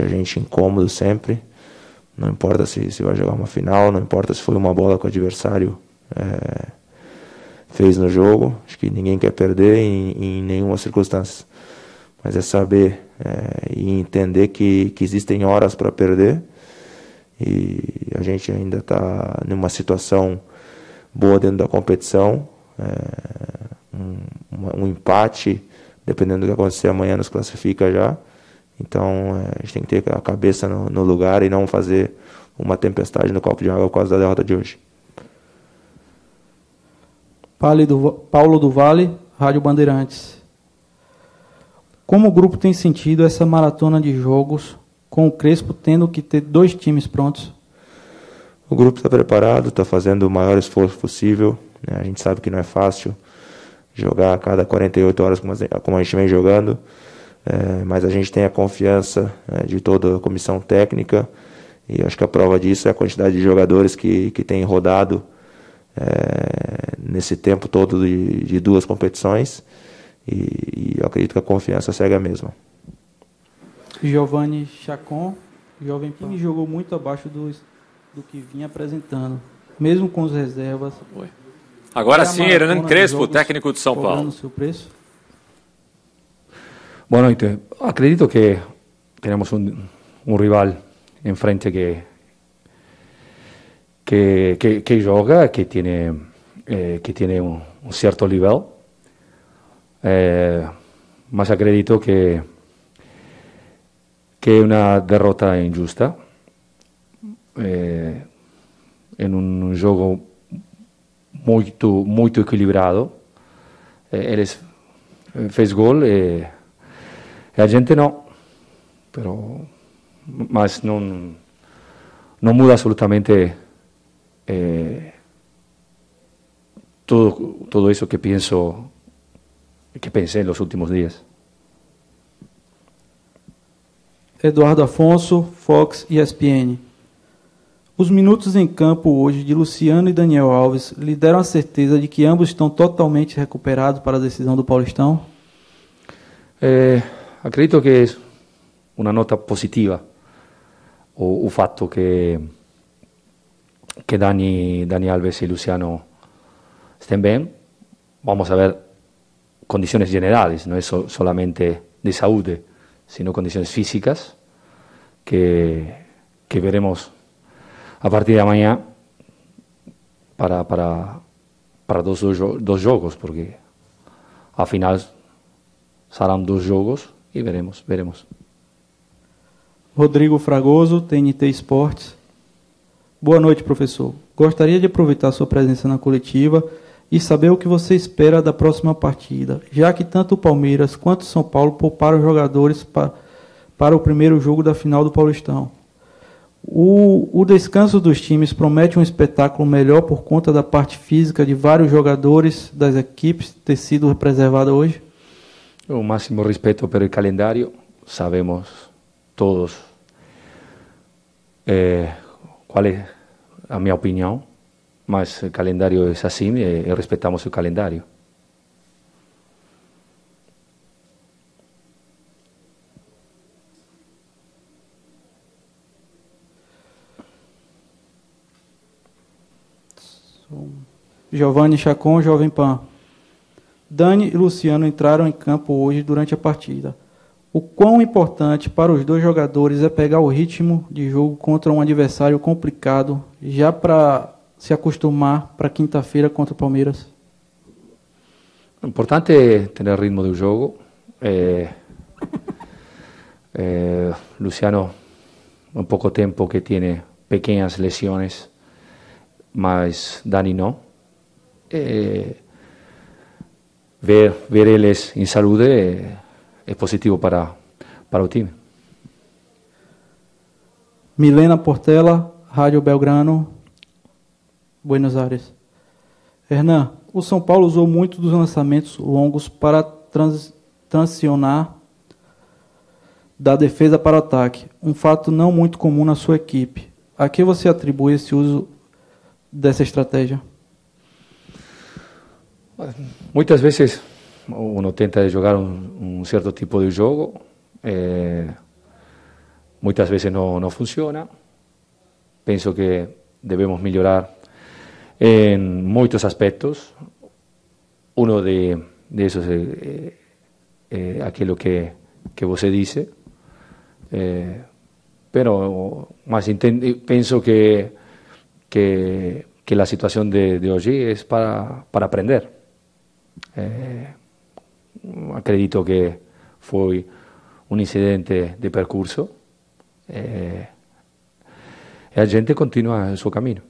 a gente incômodo sempre. Não importa se, se vai jogar uma final, não importa se foi uma bola que o adversário é, fez no jogo. Acho que ninguém quer perder em, em nenhuma circunstância. Mas é saber é, e entender que, que existem horas para perder. E a gente ainda está numa situação boa dentro da competição. É, um, um, empate, dependendo do que acontecer amanhã, nos classifica já. Então é, a gente tem que ter a cabeça no, no, lugar e não fazer uma tempestade no copo de água por causa da derrota de hoje. Paulo do Vale, Rádio Bandeirantes. Como o grupo tem sentido essa maratona de jogos, com o Crespo tendo que ter dois times prontos? O grupo está preparado, está fazendo o maior esforço possível. Né? A gente sabe que não é fácil jogar a cada 48 horas como a gente vem jogando. É, mas a gente tem a confiança é, de toda a comissão técnica e acho que a prova disso é a quantidade de jogadores que, que tem rodado é, nesse tempo todo de, de duas competições e, e, eu acredito que a confiança segue a mesma. Giovanni Chacon, jovem time, jogou muito abaixo do, do que vinha apresentando, mesmo com as reservas. Agora sim, Hernán Crespo, técnico de São Paulo. Seu preço? Boa noite. Acredito que temos um, um rival em frente que, que, que, que joga, que tem, eh, que tem um, um certo nível. Eh, mas acredito que, que é uma derrota injusta. Eh, em um jogo muito, muito equilibrado. Eh, eles fez gol e a gente não, pero, mas não, não muda absolutamente eh, todo, todo isso que penso, que pensei nos últimos dias. Eduardo Afonso, Fox e ESPN. Os minutos em campo hoje de Luciano e Daniel Alves lhe deram a certeza de que ambos estão totalmente recuperados para a decisão do Paulistão? É, acredito que é uma nota positiva o, o fatto che, che Dani, Dani Alves e Luciano estén bem. Vamos a ver condições generales, não é so, solamente de saúde, sino condições físicas que, veremos a partir de amanhã para, para dos, dos jogos, porque afinal serão dois jogos e veremos, veremos. Rodrigo Fragoso, TNT Esportes. Boa noite, professor. Gostaria de aproveitar sua presença na coletiva e saber o que você espera da próxima partida, já que tanto o Palmeiras quanto o São Paulo pouparam jogadores para, para o primeiro jogo da final do Paulistão. O, o descanso dos times promete um espetáculo melhor por conta da parte física de vários jogadores das equipes ter sido preservada hoje? O máximo respeito pelo calendário, sabemos todos eh, é a minha opinião, mas o calendário é assim e, e respeitamos o calendário. Giovanni Chacon, Jovem Pan. Dani e Luciano entraram em campo hoje durante a partida. O quão importante para os dois jogadores é pegar o ritmo de jogo contra um adversário complicado, já para se acostumar para quinta-feira contra o Palmeiras? O importante é ter ritmo do jogo. É, é, Luciano, um pouco tempo que tem pequenas lesões, mas Dani não. É, ver, ver eles em saúde é, é positivo para, para o time. Milena Portela, Rádio Belgrano, Buenos Aires. Hernan, o São Paulo usou muito dos lançamentos longos para trans, transicionar da defesa para o ataque, um fato não muito comum na sua equipe. A que você atribui esse uso dessa estratégia? Muitas vezes uno tenta jogar um, um certo tipo de jogo, eh, muchas veces no, no funciona. Pienso que debemos mejorar en muchos aspectos. Uno de, esos es eh, eh, aquello que, que você dice. Eh, pero más pienso que, que, que, la situación de, de hoy es para, para aprender. Eh, acredito que fue un incidente de percurso eh, e a gente continua il suo cammino.